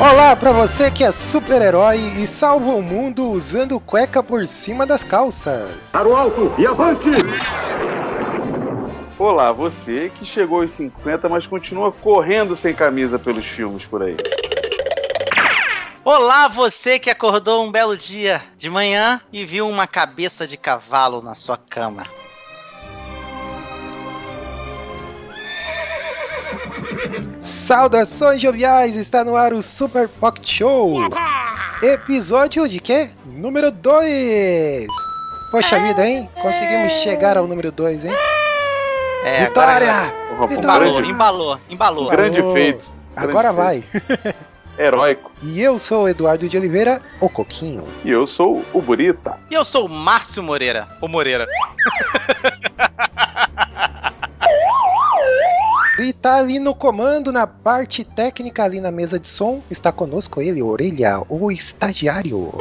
Olá pra você que é super-herói e salva o mundo usando cueca por cima das calças. Para o alto e avante! Olá, você que chegou aos 50, mas continua correndo sem camisa pelos filmes por aí. Olá, você que acordou um belo dia de manhã e viu uma cabeça de cavalo na sua cama. Saudações joviais, está no ar o Super Pocket Show. Episódio de quê? Número 2. Poxa vida, hein? Conseguimos chegar ao número 2, hein? É, Vitória! agora um embalou, embalou, embalou. um grande feito. Grande Agora feito. vai. Heróico. E eu sou o Eduardo de Oliveira, o Coquinho. E eu sou o Burita. E eu sou o Márcio Moreira, o Moreira. E tá ali no comando, na parte técnica, ali na mesa de som, está conosco ele, Orelha, o estagiário.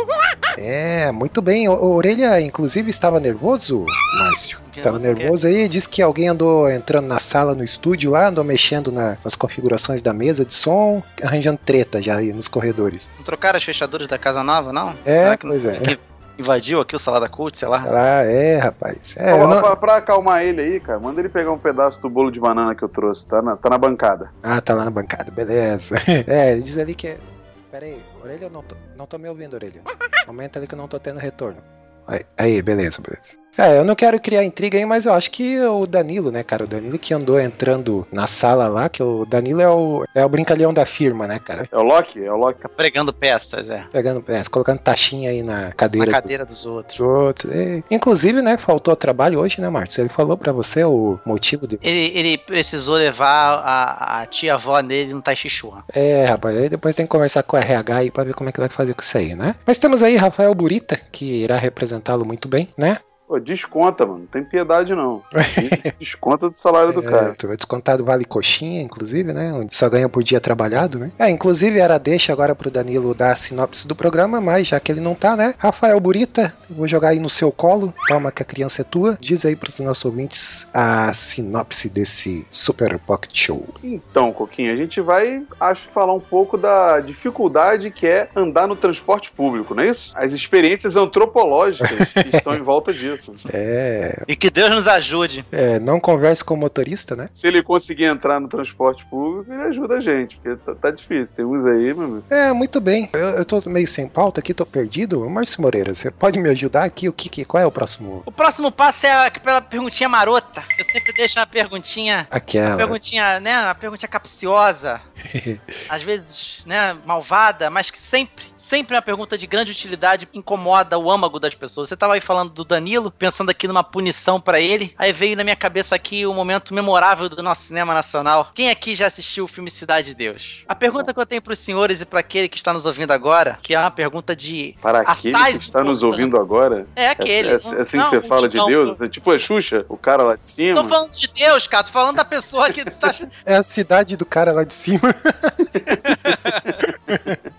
É, muito bem. O Orelha, inclusive, estava nervoso, Márcio. Estava Nervoso aí, disse que alguém andou entrando na sala, no estúdio lá, andou mexendo na- nas configurações da mesa de som, arranjando treta já aí nos corredores. Não trocaram as fechaduras da casa nova, não? É, pois é. Invadiu aqui o Salada Cult, sei lá? Sei lá, é, rapaz. É, Ó, não- pra, pra acalmar ele aí, cara, manda ele pegar um pedaço do bolo de banana que eu trouxe. Tá na, tá na bancada. Ah, tá lá na bancada, beleza. É, ele diz ali que. Pera aí, orelha, eu não tô, não tô me ouvindo, orelha. Aumenta ali que eu não tô tendo retorno. Aí, aí, beleza, beleza. É, eu não quero criar intriga aí, mas eu acho que o Danilo, né, cara? O Danilo que andou entrando na sala lá, que o Danilo é o, é o brincalhão da firma, né, cara? É o Loki? É o Loki. Tá pregando peças, é. Pegando, é, colocando taxinha aí na Na cadeira. cadeira dos outros. dos outros. É, inclusive, né, faltou trabalho hoje, né, Marcos? Ele falou pra você o motivo de. Ele, ele precisou levar a, a tia-avó dele no Tai Chi Chuan. É, rapaz, aí depois tem que conversar com o RH aí pra ver como é que vai fazer com isso aí, né? Mas temos aí Rafael Burita, que irá representá-lo muito bem, né? Pô, desconta, mano. Não tem piedade, não. Desconta do salário do É, cara. tu vai descontar do Vale Coxinha, inclusive, né? Onde só ganha por dia trabalhado, né? É, inclusive era deixa agora pro Danilo dar a sinopse do programa, mas já que ele não tá, né? Rafael Burita, vou jogar aí no seu colo, toma que a criança é tua. Diz aí pros nossos ouvintes a sinopse desse Super Pocket Show. Então, Coquinho, a gente vai, acho, falar um pouco da dificuldade que é andar no transporte público, não é isso? As experiências antropológicas que estão em volta disso. É, E que Deus nos ajude. é, não converse com o motorista, né? Se ele conseguir entrar no transporte público, ele ajuda a gente, porque tá, tá difícil. Tem uns aí, meu amigo. É, muito bem. Eu, eu tô meio sem pauta aqui, tô perdido. Márcio Moreira, você pode me ajudar aqui? O que, que qual é o próximo? O próximo passo é aquela perguntinha marota. Eu sempre deixo uma perguntinha Uma Aquela. perguntinha, né? Uma perguntinha capciosa. às vezes, né, malvada, mas que sempre, sempre é uma pergunta de grande utilidade incomoda o âmago das pessoas. Você tava aí falando do Danilo, pensando aqui numa punição pra ele, aí veio na minha cabeça aqui o momento memorável do nosso cinema nacional. Quem aqui já assistiu o filme Cidade de Deus? A pergunta que eu tenho pros senhores e pra aquele que está nos ouvindo agora, que é uma pergunta de Para aquele que está nos ouvindo agora, é é, aquele. é assim que Não, você fala de não, Deus? Assim, tipo a Xuxa, o cara lá de Tô cima. falando de Deus, cara. Tô falando da pessoa que está É a cidade do cara lá de cima.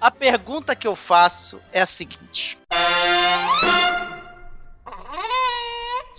A pergunta que eu faço é a seguinte.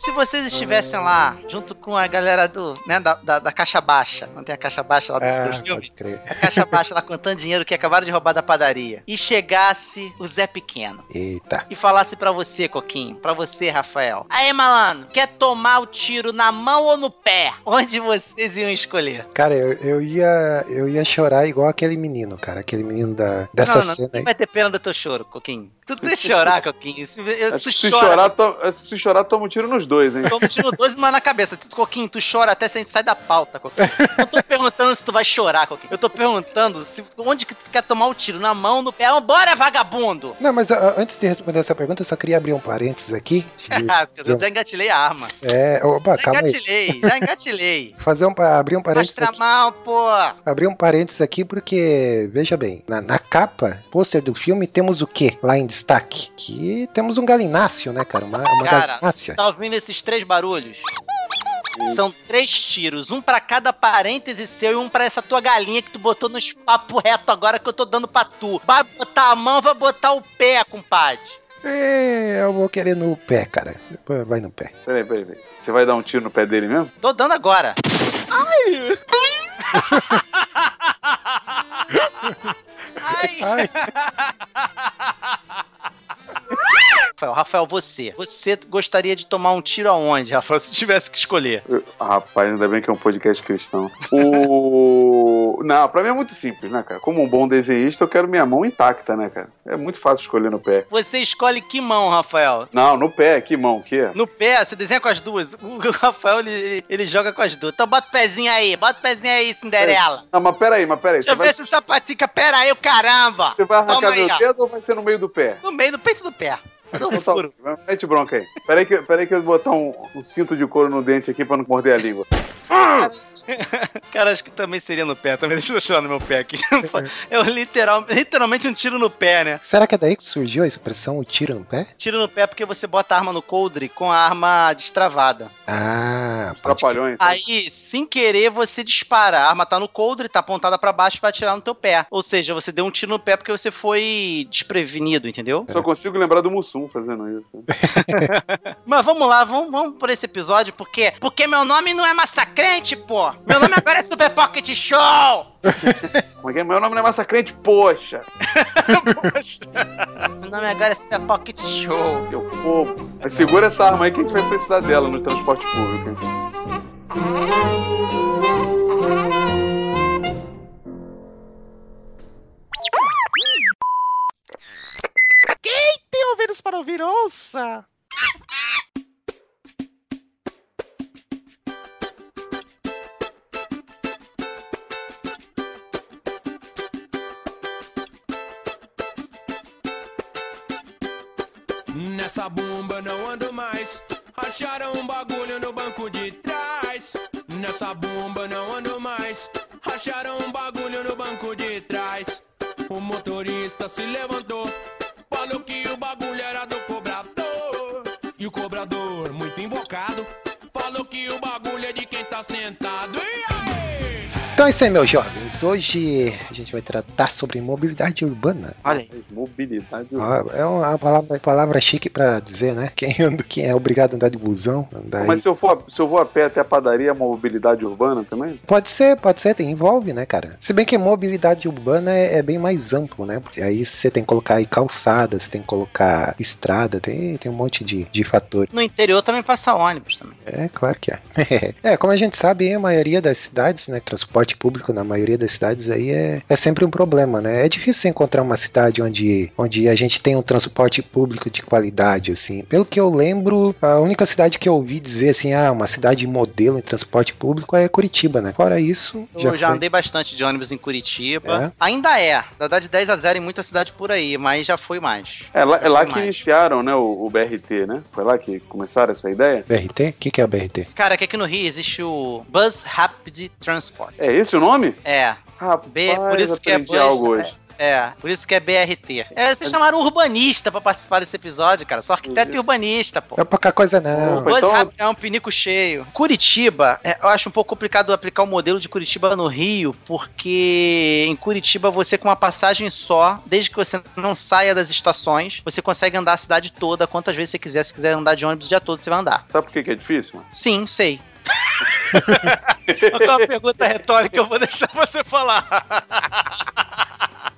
Se vocês estivessem lá, junto com a galera do, né, da, da, da caixa baixa, não tem a caixa baixa lá dos Ah, seus filmes? pode crer. A caixa baixa lá contando dinheiro que acabaram de roubar da padaria. E chegasse o Zé Pequeno Eita. e falasse pra você, Coquinho, pra você, Rafael. Aí, malandro, quer tomar o tiro na mão ou no pé? Onde vocês iam escolher? Cara, eu, eu ia eu ia chorar igual aquele menino, cara. Aquele menino da, dessa não, não, cena ninguém aí. vai ter pena do teu choro, Coquinho. Tu deixa chorar, Coquinho. Se, eu, que se chora, chorar, to- se chorar, toma um tiro nos dois. Dois, hein? Tô no tiro 12, mas na cabeça. Tu, Coquinho, tu chora até se a gente sai da pauta, Coquinho. Não tô perguntando se tu vai chorar, Coquinho. Eu tô perguntando se, onde que tu quer tomar o tiro. Na mão, no pé. Bora, vagabundo! Não, mas ah, antes de responder essa pergunta, eu só queria abrir um parênteses aqui. de- eu já engatilhei a arma. é, opa, Já calma aí. engatilhei, já engatilhei. Fazer um, abrir um parênteses Mostra a aqui. mão, pô! Abrir um parênteses aqui porque, veja bem, na, na capa, pôster do filme, temos o quê lá em destaque? Que temos um galináceo, né, cara? Uma, uma Cara, galinácea. Tá ouvindo esses três barulhos? São três tiros, um pra cada parêntese seu e um pra essa tua galinha que tu botou nos papo reto agora que eu tô dando pra tu. Vai botar a mão, vai botar o pé, compadre. É, eu vou querer no pé, cara. Vai no pé. Peraí, peraí, peraí. Você vai dar um tiro no pé dele mesmo? Tô dando agora. Ai! Ai, Rafael, Rafael, você. Você gostaria de tomar um tiro aonde, Rafael, se tivesse que escolher? Eu- rapaz, ainda bem que é um podcast cristão. O. Não, pra mim é muito simples, né, cara? Como um bom desenhista, eu quero minha mão intacta, né, cara? É muito fácil escolher no pé. Você escolhe que mão, Rafael? Não, no pé, que mão, que? No pé, você desenha com as duas. O Rafael, ele, ele joga com as duas. Então bota o pezinho aí, bota o pezinho aí, Cinderela. Não, mas peraí, mas peraí. Deixa Você eu vai, ver se essa patica. Pera aí, o caramba! você vai arrancar Toma aí, meu ó. dedo ou vai ser no meio do pé? No meio do peito do pé. Um Então tá, furo. mete bronca aí. Peraí que, peraí que eu vou botar um, um cinto de couro no dente aqui pra não morder a língua. Cara, acho que também seria no pé. Também deixa eu tirar no meu pé aqui. É literal, literalmente um tiro no pé, né? será que é daí que surgiu a expressão o tiro no pé? Tiro no pé porque você bota a arma no coldre com a arma destravada. Ah, Os crer. trapalhões. Aí, sem querer, você dispara. A arma tá no coldre, tá apontada pra baixo e vai atirar no teu pé. Ou seja, você deu um tiro no pé porque você foi desprevenido, entendeu? Só consigo lembrar do Mussum fazendo isso. Mas vamos lá, vamos, vamos por esse episódio, porque porque meu nome não é massacrante, pô. Meu nome agora é Super Pocket Show. É é? Meu nome não é Massacrente, poxa! Poxa. Meu nome agora é Super Pocket Show. Eu, pô, mas segura essa arma aí que a gente vai precisar dela no transporte público. hein? Tem ouvidos para ouvir, ouça. Nessa bomba não ando mais. Acharam um bagulho no banco de trás. Nessa bomba não ando mais. Acharam um bagulho no banco de trás. O motorista se levantou. Falou que o bagulho era do Então é isso aí, meus jovens. Hoje a gente vai tratar sobre mobilidade urbana. Olha aí. Mobilidade. Ah, É uma palavra, palavra chique pra dizer, né? Quem, anda, quem é obrigado a andar de busão, andar Mas se eu, for, se eu vou a pé até a padaria, é mobilidade urbana também? Pode ser, pode ser, tem, envolve, né, cara? Se bem que mobilidade urbana é, é bem mais amplo, né? Porque aí você tem que colocar aí calçada, você tem que colocar estrada, tem, tem um monte de, de fatores. No interior também passa ônibus também. É, claro que é. é, como a gente sabe, a maioria das cidades, né, transporte público na maioria das cidades aí é, é sempre um problema, né? É difícil encontrar uma cidade onde, onde a gente tem um transporte público de qualidade, assim. Pelo que eu lembro, a única cidade que eu ouvi dizer, assim, ah, uma cidade modelo em transporte público é Curitiba, né? Fora isso, Eu já, foi. andei bastante de ônibus em Curitiba. É? Ainda é. Dá de 10 a 0 em muita cidade por aí, mas já foi mais. É lá, é lá que mais. iniciaram né, o, o BRT, né? Foi lá que começaram essa ideia? BRT? O que, que é o BRT? Cara, que aqui no Rio existe o Bus Rapid Transport. É esse o nome? É, Rapaz, B, por isso que é aprendi bus, algo hoje. é, por isso que é BRT. É, vocês chamaram um urbanista pra participar desse episódio, cara. Só arquiteto e urbanista, pô. Não é pouca coisa, não. Opa. Então- é um pinico cheio. Curitiba, é, eu acho um pouco complicado aplicar o modelo de Curitiba no Rio, porque em Curitiba você com uma passagem só, desde que você não saia das estações, você consegue andar a cidade toda quantas vezes você quiser. Se quiser andar de ônibus o dia todo, você vai andar. Sabe por que, que é difícil, mano? Sim, sei. É uma pergunta retórica eu vou deixar você falar?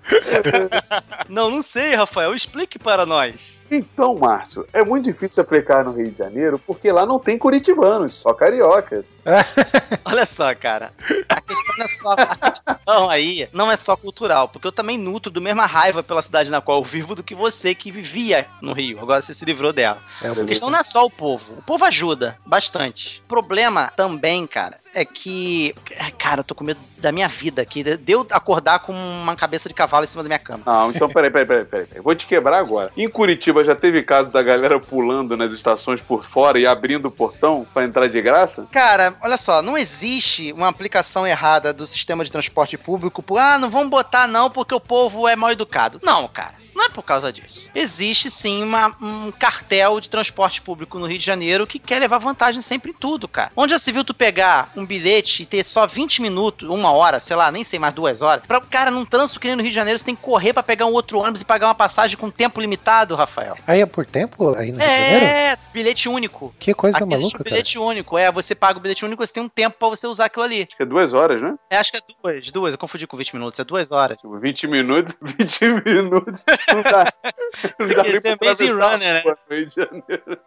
não, não sei, Rafael. Explique para nós. Então, Márcio, é muito difícil aplicar no Rio de Janeiro porque lá não tem curitibanos, só cariocas. Olha só, cara. A questão não é só. A questão aí não é só cultural, porque eu também nutro do mesma raiva pela cidade na qual eu vivo do que você que vivia no Rio. Agora você se livrou dela. É, A questão não é só o povo. O povo ajuda bastante. O problema também, cara, é que. Cara, eu tô com medo da minha vida aqui. De eu acordar com uma cabeça de cavalo em cima da minha cama. Não, então peraí, peraí, peraí, peraí. peraí. Vou te quebrar agora. Em Curitiba já teve caso da galera pulando nas estações por fora e abrindo o portão pra entrar de graça? Cara, olha só, não existe uma aplicação errada do sistema de transporte público por, ah, não vamos botar não porque o povo é mal educado. Não, cara. Não é por causa disso. Existe sim uma- um cartel de transporte público no Rio de Janeiro que quer levar vantagem sempre em tudo, cara. Onde já se viu tu pegar um bilhete e ter só 20 minutos, uma hora, sei lá, nem sei mais duas horas, pra, cara, num trânsito que nem no Rio de Janeiro, você tem que correr pra pegar um outro ônibus e pagar uma passagem com tempo limitado, Rafael. Aí é por tempo aí no Rio de Janeiro? É, bilhete único. Que coisa Aqui existe maluca, um cara. bilhete único. É, você paga o bilhete único, você tem um tempo pra você usar aquilo ali. Acho que é duas horas, né? É, acho que é duas, duas. Eu confundi com 20 minutos, é duas horas. Tipo, 20 minutos, 20 minutos. Não dá. Não dá que ser atravessar Runner, né?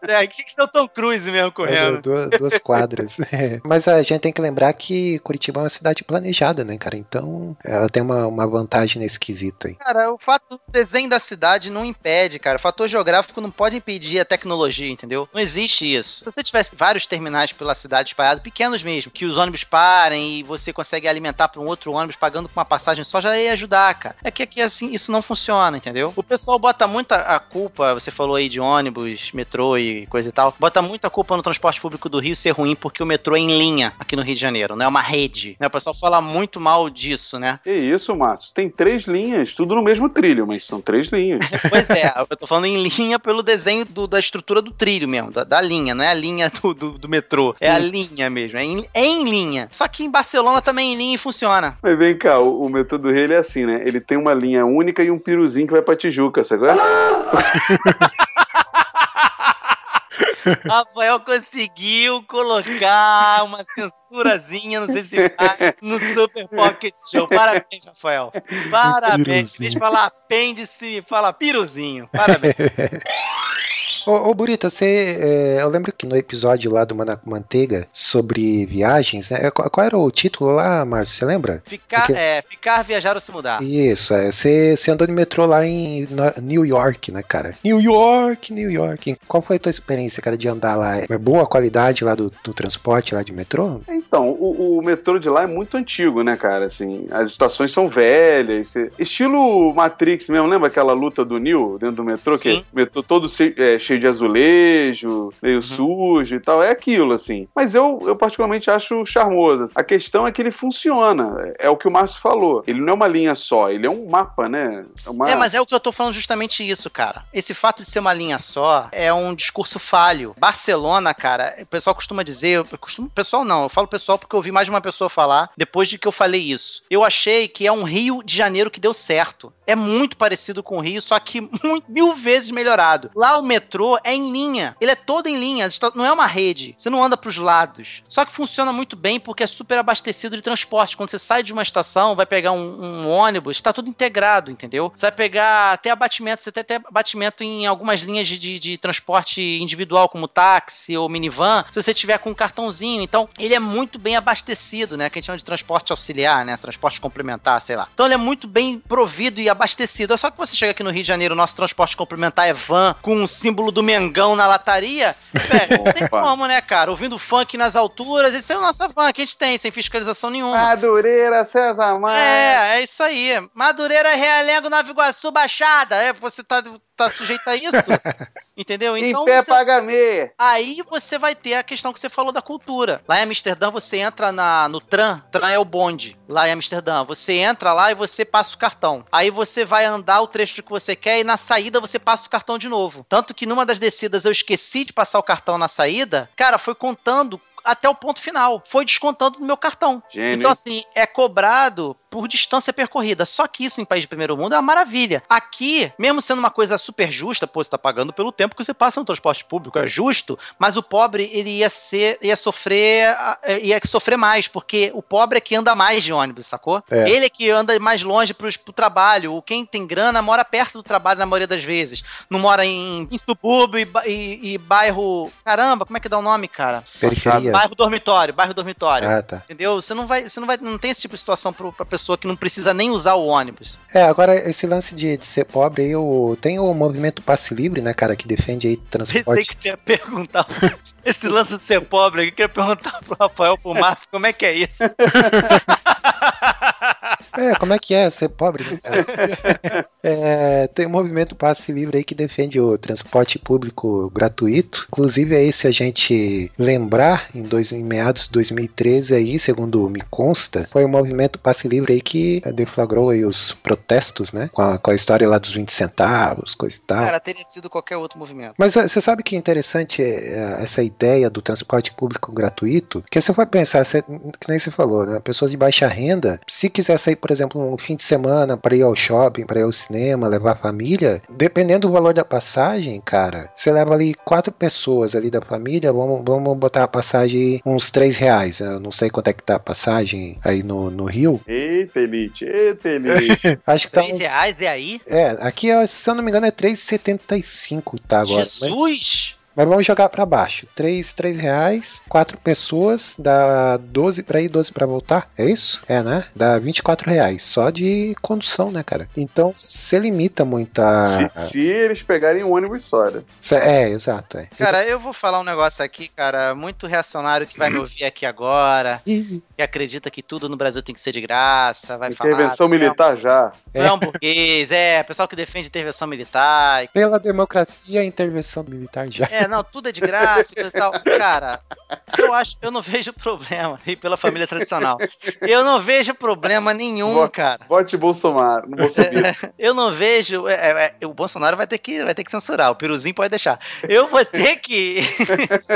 É, tinha que ser o Tom Cruise mesmo É, correndo. duas, duas quadras. É. Mas a gente tem que lembrar que Curitiba é uma cidade planejada, né, cara? Então ela tem uma, uma vantagem nesse quesito aí. Cara, o fato do desenho da cidade não impede, cara. O fator geográfico não pode impedir a tecnologia, entendeu? Não existe isso. Se você tivesse vários terminais pela cidade espalhados, pequenos mesmo, que os ônibus parem e você consegue alimentar para um outro ônibus pagando com uma passagem só, já ia ajudar, cara. É que aqui, assim, isso não funciona, entendeu? O pessoal bota muita a culpa, você falou aí de ônibus, metrô e coisa e tal, bota muita culpa no transporte público do Rio ser ruim porque o metrô é em linha aqui no Rio de Janeiro, não é uma rede. Né? O pessoal fala muito mal disso, né? Que isso, Márcio? Tem três linhas, tudo no mesmo trilho, mas são três linhas. Pois é, eu tô falando em linha pelo desenho do- da estrutura do trilho mesmo, da, da linha, não é a linha do, do, do metrô. É a linha mesmo, é em, é em linha. Só que em Barcelona também é em linha e funciona. Mas vem cá, o, o metrô do Rio ele é assim, né? Ele tem uma linha única e um piruzinho que vai pra Tijuca, é? Rafael conseguiu colocar uma censurazinha, não sei se vai, no Super Pocket Show. Parabéns, Rafael. Parabéns. Piruzinho. Deixa eu falar apêndice, fala piruzinho. Parabéns. Ô, ô Burita, você. é, eu lembro que no episódio lá do com Manteiga sobre viagens, né? Qual, qual era o título lá, Márcio? Você lembra? Ficar, Porque- é, ficar, viajar ou se mudar. Isso, é. Você, você andou de metrô lá em no- New York, né, cara? New York, New York. Qual foi a tua experiência, cara, de andar lá? É boa a qualidade lá do, do transporte lá de metrô? Então, o, o metrô de lá é muito antigo, né, cara? Assim, as estações são velhas. Estilo Matrix mesmo, lembra aquela luta do Neo dentro do metrô? Que Sim. o metrô todo é, cheio de azulejo, meio sujo e tal. É aquilo, assim. Mas eu, eu particularmente acho charmoso. A questão é que ele funciona. É o que o Márcio falou. Ele não é uma linha só, ele é um mapa, né? É, uma... É, mas é o que eu tô falando justamente isso, cara. Esse fato de ser uma linha só é um discurso falho. Barcelona, cara, o pessoal costuma dizer, costumo, pessoal não, eu falo pessoal porque eu ouvi mais de uma pessoa falar depois de que eu falei isso. Eu achei que é um Rio de Janeiro que deu certo. É muito parecido com o Rio, só que muito, mil vezes melhorado. Lá o metrô é em linha. Ele é todo em linha, está- não é uma rede. Você não anda pros lados. Só que funciona muito bem porque é super abastecido de transporte. Quando você sai de uma estação, vai pegar um, um ônibus, tá tudo integrado, entendeu? Você vai pegar até abatimento, você tem até abatimento em algumas linhas de, de, de transporte individual, como táxi ou minivan, se você tiver com um cartãozinho. Então, ele é muito bem abastecido, né? Que a gente chama de transporte auxiliar, né? Transporte complementar, sei lá. Então, ele é muito bem provido e abastecido. É só que você chega aqui no Rio de Janeiro, o nosso transporte complementar é van, com o símbolo do Mengão na lataria. Velho, não tem como, né, cara? Ouvindo funk nas alturas, isso é nossa van que a gente tem, sem fiscalização nenhuma. Madureira, César Maia. É, é isso aí. Madureira, Realengo, Nova Iguaçu, Baixada. É, você tá, tá sujeito a isso? Entendeu? em Então pé você- paga meia. Aí você vai ter a questão que você falou da cultura. Lá em Amsterdã, você entra na, no tram, tram é o bonde, lá em Amsterdã. Você entra lá e você passa o cartão. Aí você vai andar o trecho que você quer e na saída você passa o cartão de novo. Tanto que numa das descidas eu esqueci de passar o cartão na saída, cara, foi contando até o ponto final. Foi descontando no meu cartão. Gênio. Então, assim, é cobrado por distância percorrida. Só que isso em país de primeiro mundo é uma maravilha. Aqui, mesmo sendo uma coisa super justa, pô, você tá pagando pelo tempo que você passa no transporte público, é justo, mas o pobre, ele ia ser, ia sofrer, ah, ia sofrer mais, porque o pobre é que anda mais de ônibus, sacou? É. Ele é que anda mais longe pros, pro trabalho. O quem tem grana mora perto do trabalho na maioria das vezes. Não mora em, em subúrbio e, e- e bairro. Caramba, como é que dá o nome, cara? Periferia. Bairro dormitório, bairro dormitório. Ah, tá. Entendeu? Você não vai, você não vai, não tem esse tipo de situação pro, pra pessoa que não precisa nem usar o ônibus. É, agora esse lance de, de ser pobre aí, o, tem o movimento passe livre, né, cara, que defende aí Pensei transporte. que tu ia perguntar esse lance de ser pobre aqui, queria perguntar pro Rafael, pro Márcio, como é que é isso? É, como é que é ser pobre, né, cara? É, tem um movimento passe livre aí que defende o transporte público gratuito. Inclusive aí, se a gente lembrar, em, dois, em meados de 2013 aí, segundo me consta, foi o movimento passe livre aí que deflagrou aí os protestos, né, com a, com a história lá dos 20 centavos, coisa e tal. Cara, teria sido qualquer outro movimento. Mas eh, você sabe que é interessante eh, essa ideia do transporte público gratuito? Porque você vai pensar, você, que nem você falou, né? Pessoas de baixa renda, se quiser sair, por exemplo, um fim de semana para ir ao shopping, para ir ao cinema, levar a família, dependendo do valor da passagem, cara, você leva ali quatro pessoas ali da família, vamos, vamos botar a passagem uns três reais. Eu não sei quanto é que tá a passagem aí no, no Rio. Eita, Elite, eita, Elite. Acho que tá Três uns... reais é aí? É, aqui, ó, se eu não me engano, é 3,75 tá agora. Jesus! Mas vamos jogar pra baixo. 3, 3 reais, 4 pessoas, dá 12 pra ir, 12 pra voltar. É isso? É, né? Dá 24 reais. Só de condução, né, cara? Então, você limita muito a. se, se eles pegarem um ônibus só, né? Cê- É, exato. É. Cara, eu vou falar um negócio aqui, cara, muito reacionário que vai me ouvir aqui agora, que acredita que tudo no Brasil tem que ser de graça, vai Intervenção falar. militar já. Não é um burguês, é, pessoal que defende intervenção militar. Pela democracia, intervenção militar já. É, não, tudo é de graça e tal. Cara, eu acho, eu não vejo problema, e pela família tradicional. Eu não vejo problema nenhum, cara. Vote Bolsonaro, no Bolsonaro. Eu não vejo. é, é, é, o Bolsonaro vai ter, que, vai ter que censurar, o Piruzinho pode deixar. Eu vou ter que.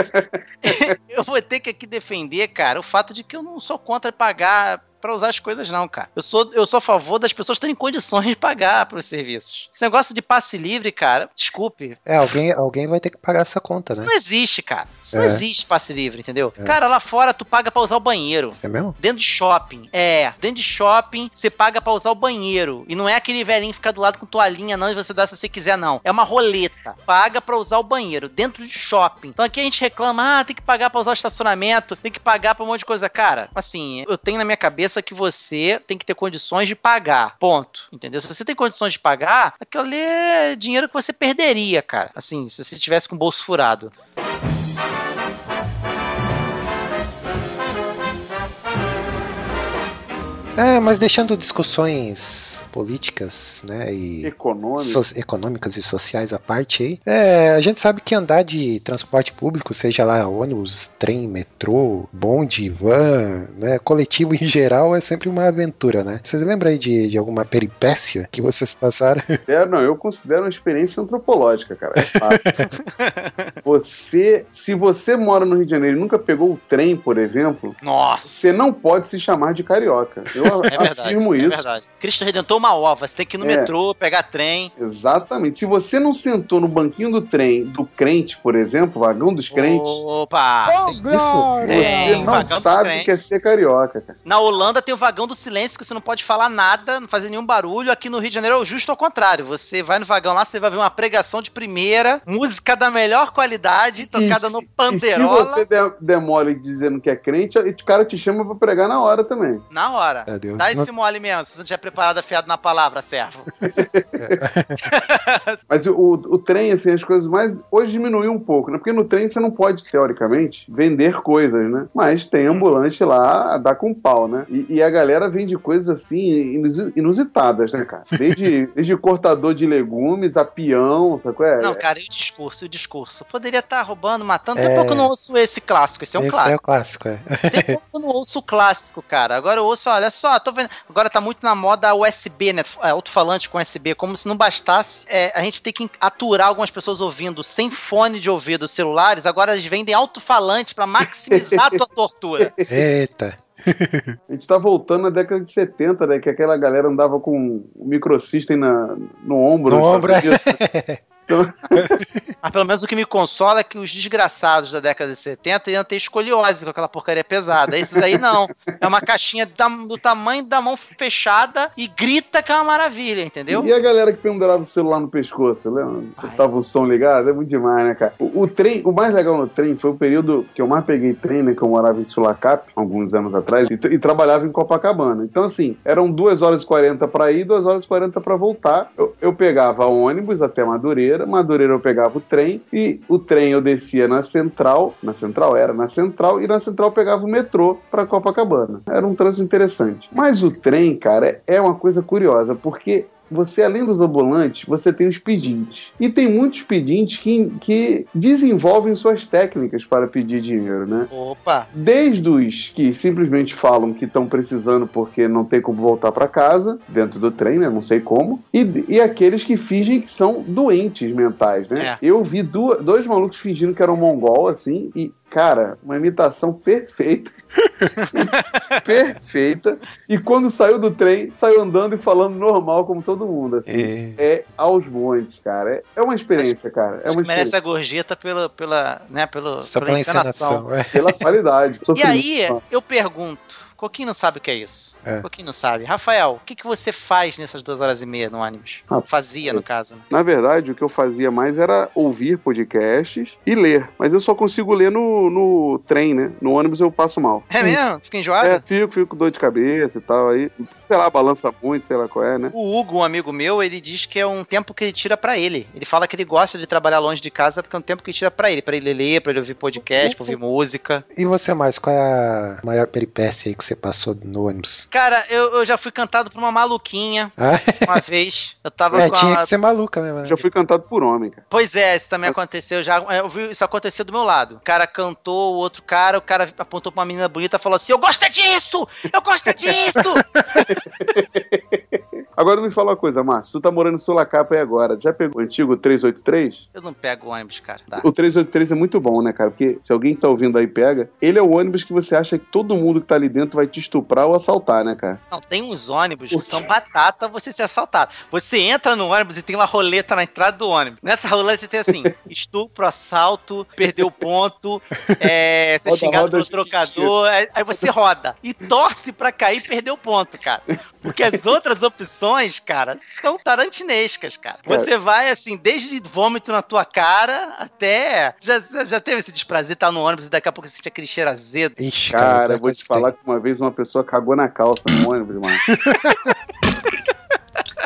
eu vou ter que aqui defender, cara, o fato de que eu não sou contra pagar pra usar as coisas, não, cara. Eu sou, eu sou a favor das pessoas terem condições de pagar pelos serviços. Esse negócio de passe livre, cara, desculpe. É, alguém, alguém vai ter que pagar essa conta, Isso né? não existe, cara. Isso não É. existe passe livre, entendeu? É. Cara, lá fora tu paga pra usar o banheiro. É mesmo? Dentro de shopping. É, dentro de shopping você paga pra usar o banheiro. E não é aquele velhinho que fica do lado com toalhinha, não, e você dá se você quiser, não. É uma roleta. Paga pra usar o banheiro dentro de shopping. Então aqui a gente reclama, ah, tem que pagar pra usar o estacionamento, tem que pagar pra um monte de coisa. Cara, assim, eu tenho na minha cabeça que você tem que ter condições de pagar. Ponto. Entendeu? Se você tem condições de pagar, aquilo ali é dinheiro que você perderia, cara. Assim, se você tivesse com o bolso furado. É, mas deixando discussões políticas, né, e so- econômicas e sociais à parte aí, é, a gente sabe que andar de transporte público, seja lá ônibus, trem, metrô, bonde, van, né, coletivo em geral, é sempre uma aventura, né? Vocês lembram aí de, de alguma peripécia que vocês passaram? É, não, eu considero uma experiência antropológica, cara. É fato. você, se você mora no Rio de Janeiro e nunca pegou o trem, por exemplo, Nossa! você não pode se chamar de carioca. Eu É verdade, afirmo é isso. verdade. Cristo Redentor uma ova, você tem que ir no É. metrô, pegar trem. Exatamente. Se você não sentou no banquinho do trem do crente, por exemplo, vagão dos crentes, Opa! Isso? você Tem, não sabe o que é ser carioca, cara. Na Holanda tem o vagão do silêncio que você não pode falar nada, não fazer nenhum barulho. Aqui no Rio de Janeiro é o justo ao contrário. Você vai no vagão lá, você vai ver uma pregação de primeira, música da melhor qualidade, tocada E no Panderola. E se você der, der mole dizendo que é crente, o cara te chama pra pregar na hora também. Na hora. Meu Deus. Dá esse mole mesmo, se você não tiver preparado afiado na palavra, servo. Mas o, o trem, assim, as coisas mais. Hoje diminuiu um pouco, né? Porque no trem você não pode, teoricamente, vender coisas, né? Mas tem ambulante lá, dá com pau, né? E, e a galera vende coisas assim inusi- inusitadas, né, cara? Desde, desde cortador de legumes a peão, sacou? É, Não, cara, e o discurso, e o discurso? Poderia estar roubando, matando. É. Tem pouco eu não ouço esse clássico, esse é um Esse clássico. é o clássico, é. Tem pouco eu não ouço o clássico, cara. Agora eu ouço, olha só, só, tô vendo. Agora tá muito na moda USB, né? É, Alto-falante com USB, como se não bastasse. é, a gente tem que aturar algumas pessoas ouvindo sem fone de ouvido celulares. Agora eles vendem alto-falante pra maximizar a tua tortura. Eita. A gente tá voltando na década de 70, né? Que aquela galera andava com o microsystem na, no ombro. No ombro, Unidos. Mas pelo menos o que me consola é que os desgraçados da década de 70 iam ter escoliose com aquela porcaria pesada. Esses aí não. É uma caixinha da- do tamanho da mão fechada e grita que é uma maravilha, entendeu? E a galera que pendurava o celular no pescoço, lembra? Ai. Tava o som ligado, é muito demais, né, cara? O, o trem, o mais legal no trem foi o período que eu mais peguei trem, né? Que eu morava em Sulacap, alguns anos atrás, e, e trabalhava em Copacabana. Então, assim, eram 2 horas e 40 pra ir, 2 horas e 40 pra voltar. Eu, eu pegava ônibus até Madureira, Madureira eu pegava o trem, e o trem eu descia na central, na central era, na central, e na central pegava o metrô pra Copacabana. Era um trânsito interessante. Mas o trem, cara, é uma coisa curiosa, porque você, além dos ambulantes, você tem os pedintes. E tem muitos pedintes que, que desenvolvem suas técnicas para pedir dinheiro, né? Opa! Desde os que simplesmente falam que estão precisando porque não tem como voltar para casa, dentro do trem, né? Não sei como. E, e aqueles que fingem que são doentes mentais, né? Eu vi dois malucos fingindo que eram mongol, assim, e, cara, uma imitação perfeita. perfeita. E quando saiu do trem, saiu andando e falando normal, como todo mundo, assim. É. É aos montes, cara. É, é uma experiência, cara. É Acho uma merece a gorjeta pela, pela, né, pelo, Só pela pela encenação. encenação. É. Pela qualidade. E aí, eu pergunto, Coquinho não sabe o que é isso. É. Coquinho não sabe. Rafael, o que, que você faz nessas duas horas e meia no ônibus? Ah, Fazia, no caso. né? Na verdade, o que eu fazia mais era ouvir podcasts e ler. Mas eu só consigo ler no, no trem, né? No ônibus eu passo mal. É mesmo? Fica enjoado? É, fico, fico com dor de cabeça e tal. Aí, sei lá, balança muito, sei lá qual é, né? O Hugo, um amigo meu, ele diz que é um tempo que ele tira pra ele. Ele fala que ele gosta de trabalhar longe de casa porque é um tempo que ele tira pra ele. Pra ele ler, pra ele ouvir podcast, pra ouvir música. E você mais, qual é a maior peripécia aí que você passou no ônibus? Cara, eu, eu já fui cantado por uma maluquinha Ah, uma vez. Eu tava é, com tinha a... que ser maluca mesmo. né? Já fui cantado por homem, cara. Pois é, isso também aconteceu já. é, Eu vi isso acontecer do meu lado. O cara cantou, o outro cara, o cara apontou pra uma menina bonita e falou assim: Eu gosto é disso! Eu gosto é disso! Agora me fala uma coisa, Márcio. Tu tá morando em Sulacapa aí agora. Já pegou o antigo 383? eu não pego ônibus, cara. Tá. O 383 é muito bom, né, cara? Porque se alguém tá ouvindo aí pega, ele é o ônibus que você acha que todo mundo que tá ali dentro vai te estuprar ou assaltar, né, cara? Não, tem uns ônibus que são batata você ser assaltado. Você entra no ônibus e tem uma roleta na entrada do ônibus. Nessa roleta tem assim: estupro, assalto, perdeu ponto, é, ser Roda, xingado roda, pelo trocador. Aí aí você roda e torce pra cair e perder o ponto, cara. Porque as outras opções, cara, são tarantinescas, cara. Você vai assim, desde vômito na tua cara até. Já, já teve esse desprazer, tá no ônibus e daqui a pouco você sente aquele cheiro azedo. Ixi, Cara, cara, eu vou te falar que uma vez uma pessoa cagou na calça no ônibus, mano.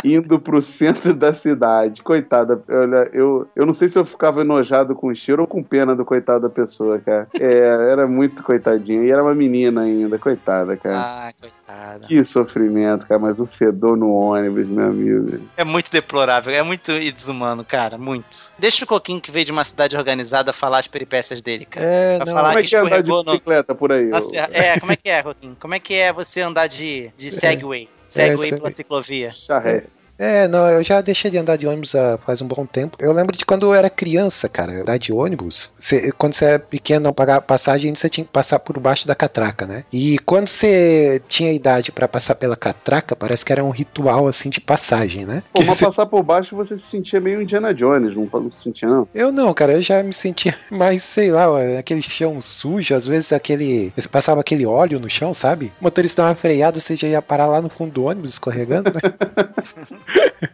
Indo pro centro da cidade. Coitada, olha, eu, eu não sei se eu ficava enojado com o cheiro ou com pena do coitado da pessoa, cara. É, era muito coitadinho. E era uma menina ainda, coitada, cara. Ah, coitada. Que sofrimento, cara. Mas o fedor no ônibus, meu amigo. É muito deplorável, é muito desumano, cara, muito. Deixa o Coquinho que veio de uma cidade organizada falar as peripécias dele, cara. É, Vai não. falar Como é que é andar de escorregou no- bicicleta por aí? Serra- É, como é que é, Coquinho? Como é que é você andar de, de Segway? Segway É, pela ciclovia. Charrete. É, não, eu já deixei de andar de ônibus há faz um bom tempo. Eu lembro de quando eu era criança, cara, andar de ônibus. Você- quando você era pequeno, não pagava passagem, você tinha que passar por baixo da catraca, né? E quando você tinha idade pra passar pela catraca, parece que era um ritual assim de passagem, né? Pô, mas você- passar por baixo você se sentia meio Indiana Jones, não, não se sentia, não? Eu não, cara, eu já me sentia mais, sei lá, aquele chão sujo, às vezes aquele. Você passava aquele óleo no chão, sabe? O motorista dava uma freada, você já ia parar lá no fundo do ônibus escorregando, né?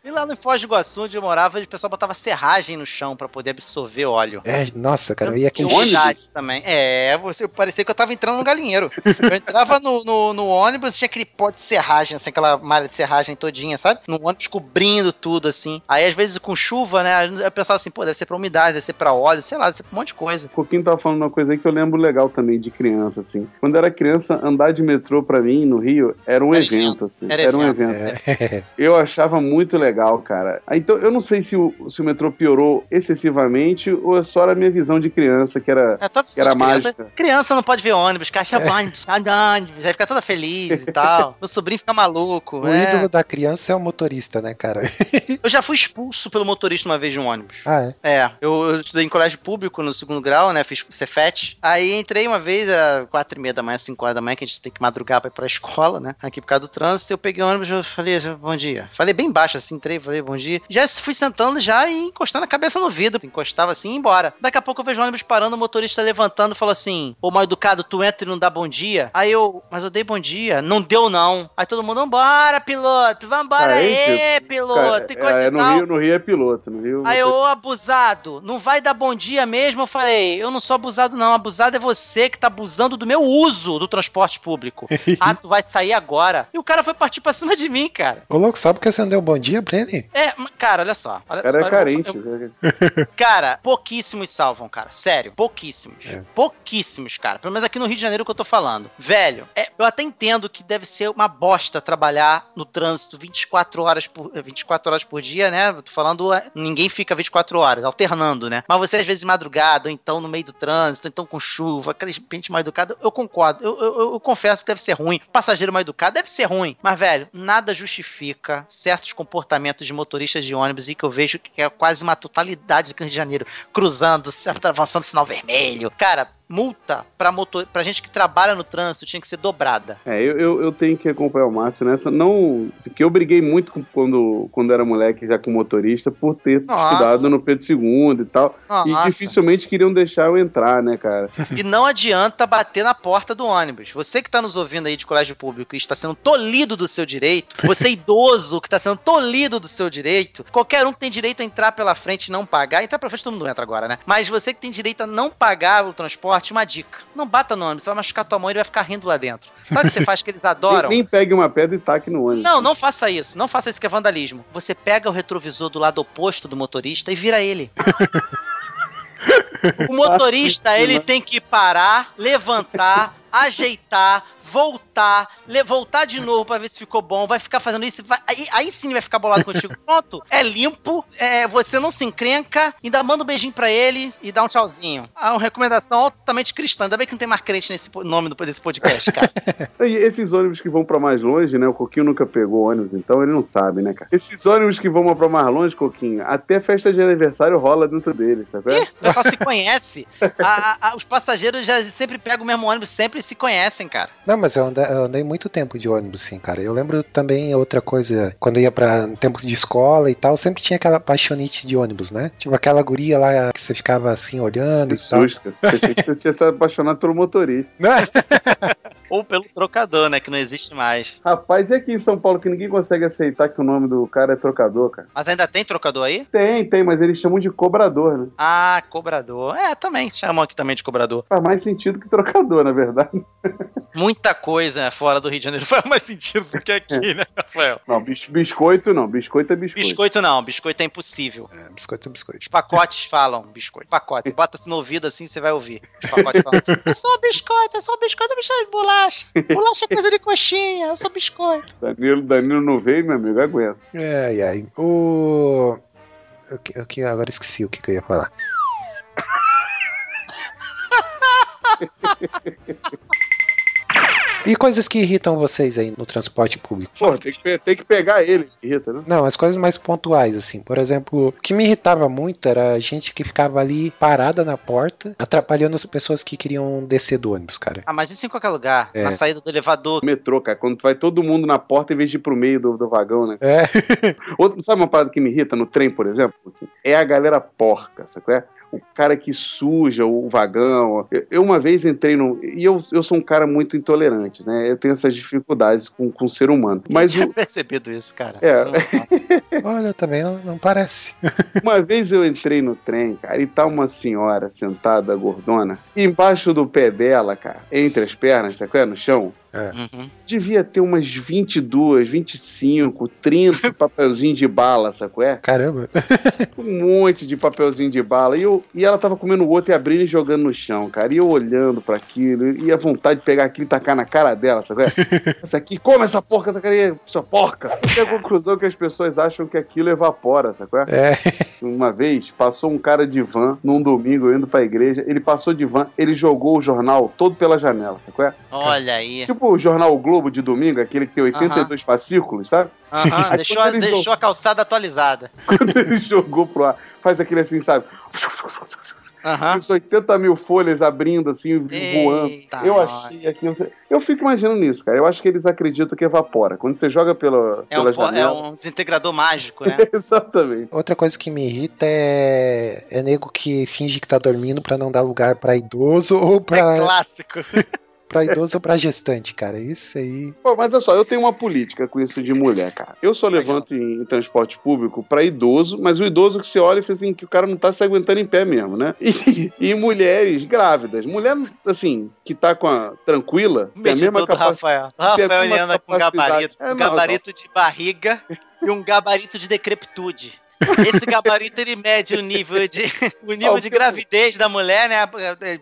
E lá no Foz do Iguaçu, onde eu morava, o pessoal botava serragem no chão pra poder absorver óleo. É, nossa, cara, e aquele. Tinha umidade também. É, você parecia que eu tava entrando no galinheiro. Eu entrava no, no, no ônibus, tinha aquele pó de serragem, assim, aquela malha de serragem todinha, sabe? No ônibus cobrindo tudo, assim. Aí, às vezes, com chuva, né? Eu pensava assim, pô, deve ser pra umidade, deve ser pra óleo, sei lá, deve ser pra um monte de coisa. O Coquinho tava falando uma coisa aí que eu lembro legal também de criança, assim. Quando eu era criança, andar de metrô pra mim no Rio era um Era evento, assim. Era Era, um evento. evento. É, Eu achava muito legal, cara. Ah, Então, eu não sei se o, se o metrô piorou excessivamente ou é só a minha visão de criança, que era. É, Que era de criança, mágica. criança não pode ver ônibus, caixa ônibus, ônibus, aí fica toda feliz e tal. Meu sobrinho fica maluco. O é. ídolo da criança é o motorista, né, cara? Eu já fui expulso pelo motorista uma vez de um ônibus. Ah, é. É, eu, eu estudei em colégio público no segundo grau, né? Fiz Cefet. Aí entrei uma vez às quatro e meia da manhã, cinco horas da manhã, que a gente tem que madrugar pra ir pra escola, né? Aqui por causa do trânsito. Eu peguei o ônibus e falei, bom dia. Falei bem baixo, assim, entrei, falei, bom dia. Já fui sentando já e encostando a cabeça no vidro. Encostava assim e ia embora. Daqui a pouco eu vejo o ônibus parando, o motorista levantando e falou assim: Ô mal educado, tu entra e não dá bom dia? Aí eu, mas eu dei bom dia. Não deu, não. Aí todo mundo, vambora, piloto, vambora Cara, aí, é piloto, Cara, e coisa é, e no, tal. Rio, no Rio é piloto. No Rio, Aí eu, ô abusado, não vai dar bom dia mesmo? Eu falei, eu não sou abusado, não. Abusado é você que tá abusando do meu uso do transporte público. ah, tu vai sair agora. E o cara foi partir pra cima de mim, cara. Ô, louco, sabe que você não deu bom dia pra ele? É, cara, olha só. Olha o cara só, é eu- carente. eu- cara, pouquíssimos salvam, cara. Sério, pouquíssimos. É. Pouquíssimos, cara. Pelo menos aqui no Rio de Janeiro que eu tô falando. Velho, é, eu até entendo que deve ser uma bosta trabalhar no trânsito 24 horas por, eh, 24 horas por dia, né? Eu tô falando, eh, ninguém fica 24 horas, alternando, né? Mas você às vezes madrugada, ou então no meio do trânsito, ou então com chuva, aquele gente mal educado, eu concordo. Eu, eu- eu- eu confesso que deve ser ruim. Passageiro mal educado deve ser ruim. Mas, velho, nada justifica certos comportamentos de motoristas de ônibus e que eu vejo que é quase uma totalidade do Rio de Janeiro cruzando, avançando sinal vermelho. Cara, multa pra, motor... pra gente que trabalha no trânsito tinha que ser dobrada. É, eu, eu, eu tenho que acompanhar o Márcio nessa. Não. Que eu briguei muito com- quando, quando era moleque, já com motorista, por ter Nossa. estudado no Pedro II e tal. E Nossa. dificilmente queriam deixar eu entrar, né, cara? E não adianta bater na porta do ônibus. Você que tá nos ouvindo aí de colégio público e está sendo tolhido do seu direito, você idoso que está sendo tolhido do seu direito, qualquer um que tem direito a entrar pela frente e não pagar, entrar pela frente todo mundo entra agora, né? Mas você que tem direito a não pagar o transporte, uma dica. Não bata no ônibus, você vai machucar tua mão e ele vai ficar rindo lá dentro. Sabe o que você faz que eles adoram? Nem, nem pegue uma pedra e taque no ônibus. Não, não faça isso. Não faça isso que é vandalismo. Você pega o retrovisor do lado oposto do motorista e vira ele. O motorista, ele né? tem que parar, levantar, ajeitar, voltar, le- voltar de novo pra ver se ficou bom, vai ficar fazendo isso, vai- aí, aí sim vai ficar bolado contigo. Pronto, é limpo, é, você não se encrenca, ainda manda um beijinho pra ele e dá um tchauzinho. Ah, uma recomendação altamente cristã. Ainda bem que não tem mais crente nesse nome desse podcast, cara. E esses ônibus que vão pra mais longe, né? O Coquinho nunca pegou ônibus, então ele não sabe, né, cara? Esses ônibus que vão pra mais longe, Coquinho, até festa de aniversário rola dentro deles, sabe? Ih, o pessoal se conhece. A- a- a- os passageiros já sempre pegam o mesmo ônibus, sempre se conhecem, cara. Não, mas eu andei, eu andei muito tempo de ônibus, sim, cara. Eu lembro também outra coisa, quando eu ia pra tempo de escola e tal, sempre tinha aquela paixonite de ônibus, né? Tipo aquela guria lá que você ficava assim olhando Que e tal. susto. Pensei que você tinha se apaixonado pelo motorista. Ou pelo trocador, né? Que não existe mais. Rapaz, e aqui em São Paulo que ninguém consegue aceitar que o nome do cara é trocador, cara? Mas ainda tem trocador aí? Tem, tem, mas eles chamam de cobrador, né? Ah, cobrador. É, também. Chamam aqui também de cobrador. Faz mais sentido que trocador, na verdade. Muita coisa fora do Rio de Janeiro faz mais sentido do que aqui, né, Rafael? Não, bis- biscoito não. Biscoito é biscoito. Biscoito não, biscoito é impossível. É, biscoito, biscoito. Os pacotes falam biscoito. Pacote. Bota-se no ouvido assim, você vai ouvir. Os pacotes falam. Eu sou biscoito, eu sou biscoito, eu me chamo de bolacha. Bolacha é coisa de coxinha, eu sou biscoito. Danilo, Danilo não veio, meu amigo, aguenta. Ai, ai. O. o que- o que- agora esqueci o que, que eu ia falar. E coisas que irritam vocês aí no transporte público? Pô, tem que, tem que pegar ele, irrita, né? Não, as coisas mais pontuais, assim. Por exemplo, o que me irritava muito era a gente que ficava ali parada na porta, atrapalhando as pessoas que queriam descer do ônibus, cara. Ah, mas isso em qualquer lugar. É. Na saída do elevador. Metrô, cara, quando vai todo mundo na porta em vez de ir pro meio do, do vagão, né? É. Outro, sabe uma parada que me irrita no trem, por exemplo? É a galera porca, sabe é? O cara que suja o vagão. Eu, eu uma vez entrei no. E eu, eu sou um cara muito intolerante, né? Eu tenho essas dificuldades com, com o ser humano. Mas tinha o- percebido isso, cara. É. Não- Olha, também não, não parece. uma vez eu entrei no trem, cara, e tá uma senhora sentada, gordona, embaixo do pé dela, cara, entre as pernas, sabe qual é? No chão. Uhum. Devia ter umas 22, 25, 30 papelzinho de bala, sacou? É? Caramba. Um monte de papelzinho de bala. E, eu, e ela tava comendo o outro e abrindo e jogando no chão, cara. E eu olhando pra aquilo, e a vontade de pegar aquilo e tacar na cara dela, sabe? Essa aqui, come essa porca, essa cara, sua porca. E a conclusão é que as pessoas acham que aquilo evapora, sabe? É. Uma vez, passou um cara de van num domingo indo pra igreja. Ele passou de van, ele jogou o jornal todo pela janela, sabe? Olha aí. Tipo o jornal o Globo de domingo, aquele que tem 82 fascículos, sabe? Aham, Aí deixou, deixou jogou- a calçada atualizada. Quando ele jogou pro ar, faz aquele assim, sabe? Isso 80 mil folhas abrindo, assim, voando. Eita, Eu achei aquilo. Eu fico imaginando nisso, cara. Eu acho que eles acreditam que evapora. Quando você joga pela, É um, pela é janela. um desintegrador mágico, né? Exatamente. Outra coisa que me irrita é, é nego que finge que tá dormindo pra não dar lugar pra idoso ou Isso é pra, clássico. pra idoso ou pra gestante, cara. Isso aí. Pô, mas olha só, eu tenho uma política com isso de mulher, cara. Eu só levanto em, em transporte público pra idoso, mas o idoso que você olha e fala assim, que o cara não tá se aguentando em pé mesmo, né? E, e mulheres grávidas. Mulher, assim, que tá com a tranquila, tem a mesma capacidade. Rafael. Rafael anda com gabarito. É, um não, gabarito de barriga e um gabarito de decrepitude. Esse gabarito ele mede o nível de o nível de eu- gravidez da mulher, né?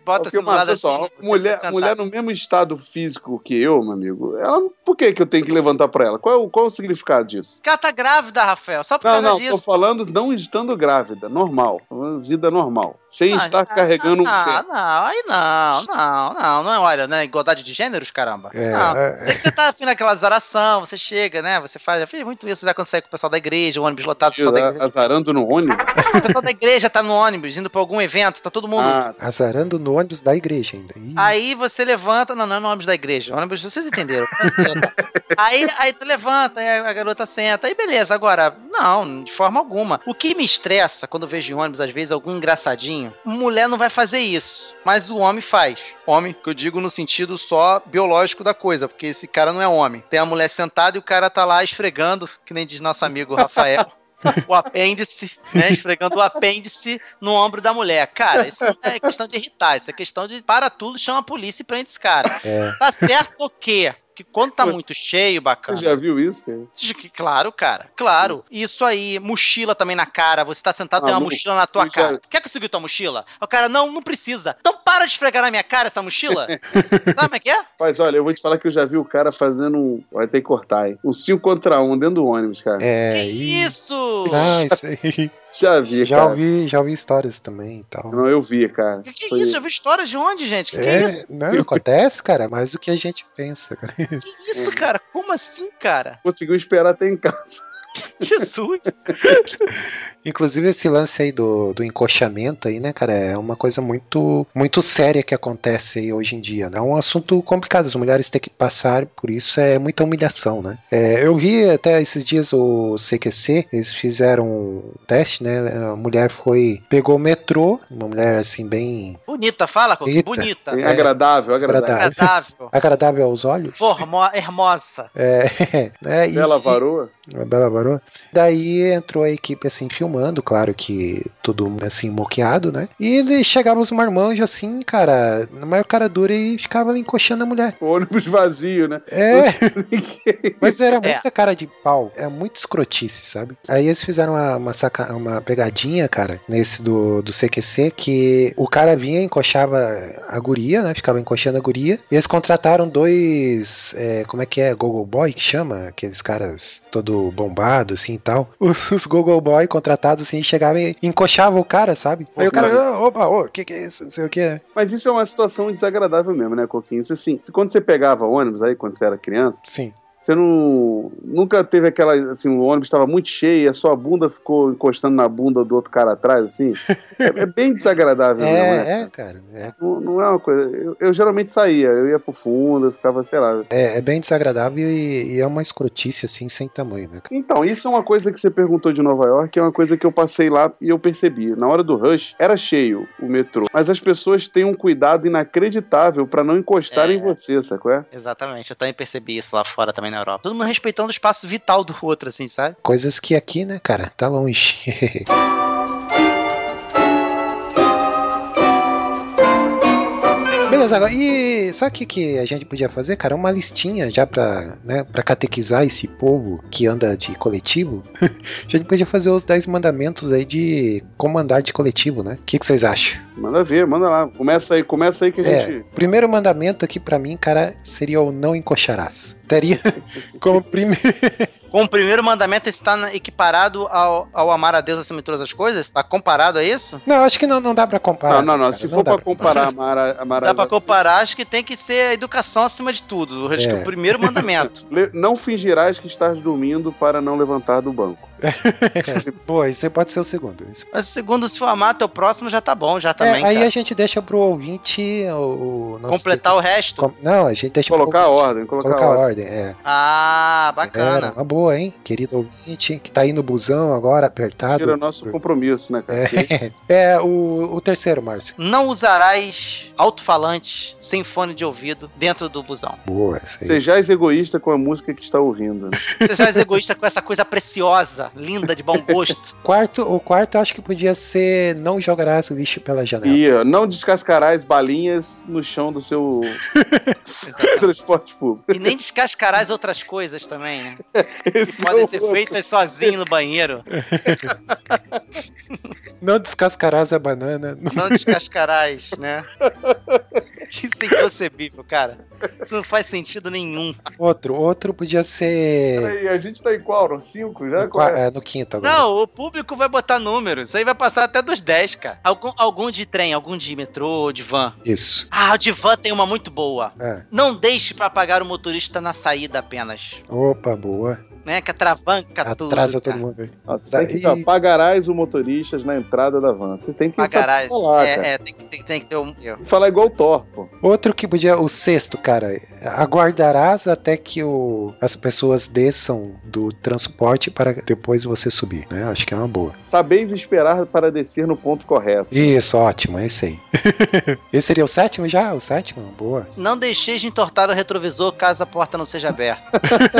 Bota assim do lado assim. só, você mulher, mulher no mesmo estado físico que eu, meu amigo, ela, por que, que eu tenho que levantar pra ela? Qual é o, qual é o significado disso? Porque ela tá grávida, Rafael. Só por Não, causa não, disso. tô falando não estando grávida, normal. Vida normal. Sem Ah, estar ah, carregando um ah, feto. não, aí não, não, não, não é, olha, né? Igualdade de gêneros, caramba. É, não. é. Sei que você tá afim naquela zaração, você chega, né? Você faz, já fiz muito isso já quando sai com o pessoal da igreja, o ônibus lotado, o pessoal da igreja. Azarando no ônibus. O pessoal da igreja tá no ônibus, indo pra algum evento, tá todo mundo. Ah, Azarando no ônibus da igreja ainda. Ih, Aí você levanta, não, não é no ônibus da igreja, ônibus, vocês entenderam. aí, aí tu levanta, aí a garota senta, aí beleza. Agora, não, de forma alguma. O que me estressa quando eu vejo em ônibus, às vezes, algum engraçadinho, mulher não vai fazer isso, mas o homem faz. Homem, que eu digo no sentido só biológico da coisa, porque esse cara não é homem. Tem a mulher sentada e o cara tá lá esfregando, que nem diz nosso amigo Rafael. O apêndice, né? Esfregando o apêndice no ombro da mulher. Cara, isso não é questão de irritar, isso é questão de para tudo, chama a polícia e prende esse cara. É. Tá certo o quê? Que quando tá Você- muito cheio, você bacana. já viu isso? cara? Que- Claro, cara. Claro. Isso aí, mochila também na cara. Você tá sentado, tem uma Maluco, mochila na tua eu já- cara. Quer conseguir tua mochila? O cara, não, não precisa. Então para de esfregar na minha cara essa mochila. Sabe como é que é? Mas olha, eu vou te falar que eu já vi o cara fazendo um. Vai ter que cortar, hein? Um 5 contra 1 dentro do ônibus, cara. É, que isso? Não, isso aí. Já vi, já cara. ouvi, já ouvi histórias também e tal. Não, eu vi, cara. Que, que Foi- isso? Já vi história de onde, gente? Que, que É, é isso? não, acontece, cara, mais do que a gente pensa, cara. Que isso, cara? Como assim, cara? Conseguiu esperar até em casa. Jesus. Inclusive esse lance aí do, do encoxamento aí, né, cara, é uma coisa muito muito séria que acontece aí hoje em dia, né? É um assunto complicado, as mulheres têm que passar por isso, é muita humilhação, né? É, eu vi até esses dias o CQC, eles fizeram um teste, né? A mulher foi, pegou o metrô, uma mulher assim bem Bonita, fala, Coco. Eita. Bonita. É agradável, agradável. Agradável. Agradável. agradável aos olhos. Formo, hermosa. É, né? e- Bela varoa. Daí entrou a equipe assim filmando, claro que tudo assim moqueado, né? E eles chegavam os marmanjos assim, cara, na maior cara dura e ficava ali encoxando a mulher. O ônibus vazio, né? É, mas era É. muita cara de pau, é muito escrotice, sabe? Aí eles fizeram uma, uma, saca- uma pegadinha, cara, nesse do, do CQC, que o cara vinha, encoxava a guria, né? Ficava encoxando a guria. E eles contrataram dois, é, como é que é, Google Boy, que chama? Aqueles caras todo assim e tal. Os, os Google Boy contratados, assim, chegavam e encoxavam o cara, sabe? Aí o cara, "Ah, opa, o que que é isso? Não sei o que. Mas isso é uma situação desagradável mesmo, né, Coquinho? Isso, assim, quando você pegava ônibus aí, quando você era criança, Sim. Você não. Nunca teve aquela. Assim, o ônibus estava muito cheio e a sua bunda ficou encostando na bunda do outro cara atrás, assim. É, é bem desagradável, mesmo, né? É, é, cara. É, Não, não é uma coisa. Eu, eu geralmente saía, eu ia pro fundo, eu ficava, sei lá. é, é bem desagradável e, e é uma escrotice, assim, sem tamanho, né? Então, isso é uma coisa que você perguntou de Nova York, é uma coisa que eu passei lá e eu percebi. Na hora do rush, era cheio o metrô. Mas as pessoas têm um cuidado inacreditável pra não encostar É. em você, sacou? É? Exatamente, eu também percebi isso lá fora também na Europa. Todo mundo respeitando o espaço vital do outro, assim, sabe? Coisas que aqui, né, cara, tá longe. Beleza, agora, e sabe o que, que a gente podia fazer, cara? Uma listinha já pra, né, pra catequizar esse povo que anda de coletivo. a gente podia fazer os 10 mandamentos aí de como andar de coletivo, né? O que, que vocês acham? Manda ver, manda lá. Começa aí, começa aí que a É, gente. primeiro mandamento aqui pra mim, cara, seria o não encocharás. Teria como primeiro. Com o primeiro mandamento está equiparado ao, ao amar a Deus acima de todas as coisas? Está comparado a isso? Não, acho que não, não dá pra comparar. Não, não, não. cara, Se for dá pra comparar a Mara, a Mara Dá pra comparar, acho que tem que ser a educação acima de tudo. Acho que É. o primeiro mandamento. Não fingirás que estás dormindo para não levantar do banco. Pô, isso aí pode ser o segundo. Isso- Mas segundo, se for amar teu próximo, já tá bom, já também. É, aí cara. a gente deixa pro ouvinte o, o nosso- Completar o resto. Com- Não, a gente deixa pro Colocar a ouvinte ordem, colocar, Colocar a a ordem. ordem, é. Ah, bacana. uma boa, hein? Querido ouvinte, que tá aí no busão agora, apertado. Tira nosso compromisso, né, cara? É, é o, o terceiro, Márcio. Não usarás alto-falante sem fone de ouvido dentro do busão. Boa, essa aí. Sejais egoísta com a música que está ouvindo. né? Você já é egoísta com essa coisa preciosa, linda, de bom gosto. Quarto, o quarto eu acho que podia ser não jogarás lixo pela janela. E ó, não descascarás balinhas no chão do seu transporte público. E nem descascarás outras coisas também, né? Que podem é o ser outro. feitas sozinho no banheiro. Não descascarás a banana. Não descascarás, né? Isso é inconcebível, cara. Isso não faz sentido nenhum. Outro, outro podia ser Peraí, a gente tá em qual? No 5 já? no, Qual é? é, no quinto agora. Não, o público vai botar números. Isso aí vai passar até dos 10, cara. Algum, algum de trem, algum de metrô, de van. Isso. Ah, o de van tem uma muito boa. É. Não deixe pra pagar o motorista na saída apenas. Opa, boa. Né? Que atravanca tudo. Atrasa todo cara. mundo aí. Ah, tem que ó, pagarás o motorista na entrada da van. Você tem que Pagarás. falar, cara. é, é, tem que, tem, tem que ter um. eu. Falar igual o Thor, pô. Outro que podia, o sexto, cara, aguardarás até que o, as pessoas desçam do transporte para depois você subir, né? Acho que é uma boa. Sabeis esperar para descer no ponto correto. Isso, ótimo, é esse aí. esse seria o sétimo já? O sétimo? Boa. Não deixeis de entortar o retrovisor caso a porta não seja aberta.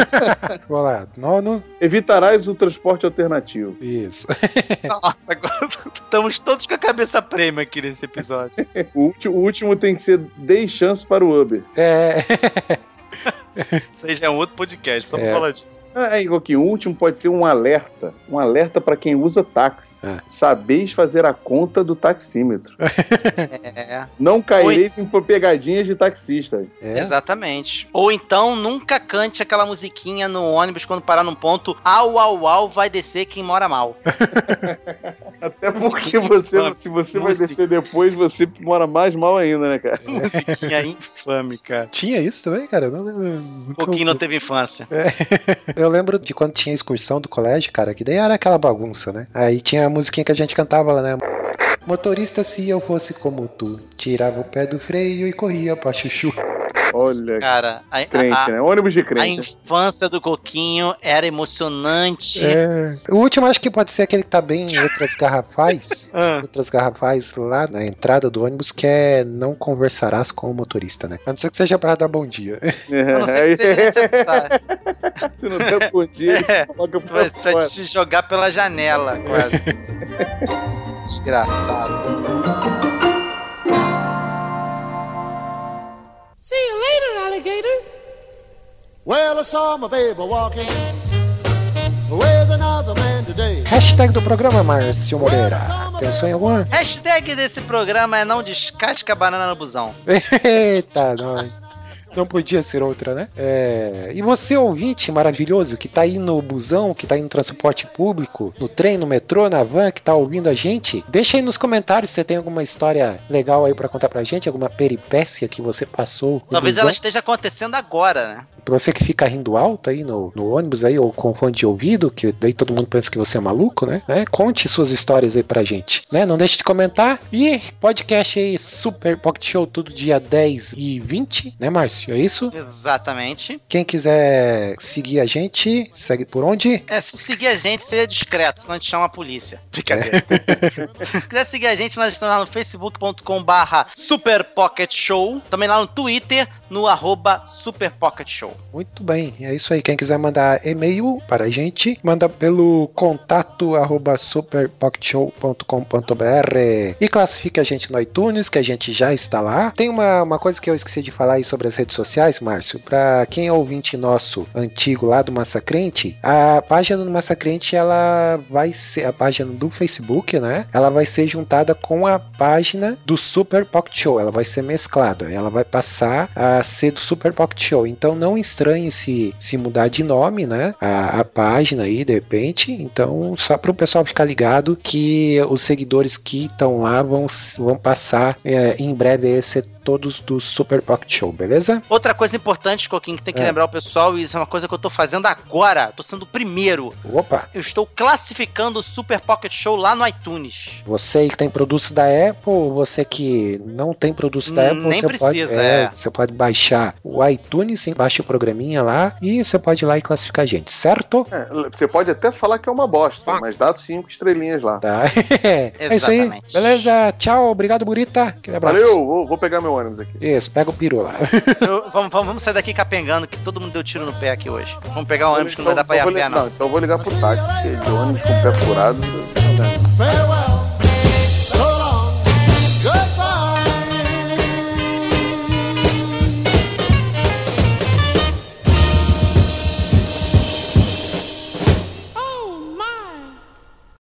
Vamos lá, nono. Evitarás o transporte alternativo. Isso. Nossa, agora estamos todos com a cabeça prêmio aqui nesse episódio. O último, o último tem que ser dei chance para o Uber. É, é. Isso aí já é um outro podcast, só É. pra falar disso. Ah, É, Igual o último pode ser um alerta. Um alerta para quem usa táxi. É. Sabeis fazer a conta do taxímetro. É, Não caireis em pegadinhas de taxista. é. exatamente. Ou então, nunca cante aquela musiquinha no ônibus quando parar num ponto. Au, au, au, vai descer quem mora mal. Até porque você, se você vai Música. descer depois, você mora mais mal ainda, né, cara? musiquinha infame, cara. Tinha isso também, cara? Eu não lembro. Um pouquinho não teve infância. Eu lembro de quando tinha excursão do colégio, cara, que daí era aquela bagunça, né? Aí tinha a musiquinha que a gente cantava lá, né? Motorista, se eu fosse como tu, tirava o pé do freio e corria pra chuchu. Olha, Cara, a, crente, a- né? Ônibus de a crente. infância do Coquinho era emocionante. É. O último acho que pode ser aquele que tá bem em letras garrafais. Ah, Letras garrafais lá na entrada do ônibus, que é não conversarás com o motorista, né? A não ser que seja pra dar bom dia. a não ser que seja necessário. Se não der bom dia, É, coloca tu pra vai fora. te jogar pela janela, quase. Desgraçado. You later, alligator. Well, I saw my baby walking with another man today. Hashtag do programa, Márcio Moreira. Pensou em alguma? Hashtag desse programa é não descasca a banana no busão. Eita, nós. Não podia ser outra, né? É, E você, ouvinte maravilhoso, que tá aí no busão, que tá aí no transporte público, no trem, no metrô, na van, que tá ouvindo a gente, deixa aí nos comentários se você tem alguma história legal aí pra contar pra gente, alguma peripécia que você passou Talvez busão. ela esteja acontecendo agora, né? Pra você que fica rindo alto aí no, no ônibus aí, ou com fone de ouvido, que daí todo mundo pensa que você é maluco, né? É, Conte suas histórias aí pra gente, né? Não deixe de comentar. E podcast aí, Super Pocket Show, todo dia 10 e 20, né, Márcio? Márcio, é isso? Exatamente. Quem quiser seguir a gente, segue por onde? É, se seguir a gente, seja discreto, senão a gente chama a polícia. Brincadeira. se quiser seguir a gente, nós estamos lá no facebook.com barra Super Pocket Show. Também lá no Twitter, no arroba Super Pocket Show. Muito bem, é isso aí. Quem quiser mandar e-mail para a gente, manda pelo contato arroba superpocketshow.com.br e classifique a gente no iTunes, que a gente já está lá. Tem uma, uma coisa que eu esqueci de falar aí sobre as redes sociais, Márcio. Para quem é ouvinte nosso antigo lá do Massacrente, a página do Massacrente ela vai ser a página do Facebook, né? Ela vai ser juntada com a página do Super Pocket Show. Ela vai ser mesclada. Ela vai passar a ser do Super Pocket Show. Então não estranhe se, se mudar de nome, né? A, a página aí, de repente. Então, só para o pessoal ficar ligado que os seguidores que estão lá vão, vão passar é, em breve ser todos do Super Pocket Show, beleza? Outra coisa importante, Coquinho, que tem que É. lembrar o pessoal, e isso é uma coisa que eu tô fazendo agora, tô sendo o primeiro. Opa! Eu estou classificando o Super Pocket Show lá no iTunes. Você que tem produtos da Apple, você que não tem produtos da Hum, Apple, nem você pode, precisa, é, é. você pode baixar o iTunes, sim, baixa o programinha lá e você pode ir lá e classificar a gente, certo? É, você pode até falar que é uma bosta, mas dá cinco estrelinhas lá. Tá. é isso aí. Exatamente. Beleza. Tchau. Obrigado, Burita. Aquele abraço. Valeu, vou, vou pegar meu ônibus aqui. Isso, pega o peru lá. Eu- vamos, vamos, sair daqui capengando, que todo mundo deu tiro no pé aqui hoje. Vamos pegar um ônibus que não vai dar pra ir a pé, não. Não, então eu vou ligar pro táxi, de ônibus com o pé furado. Farewell.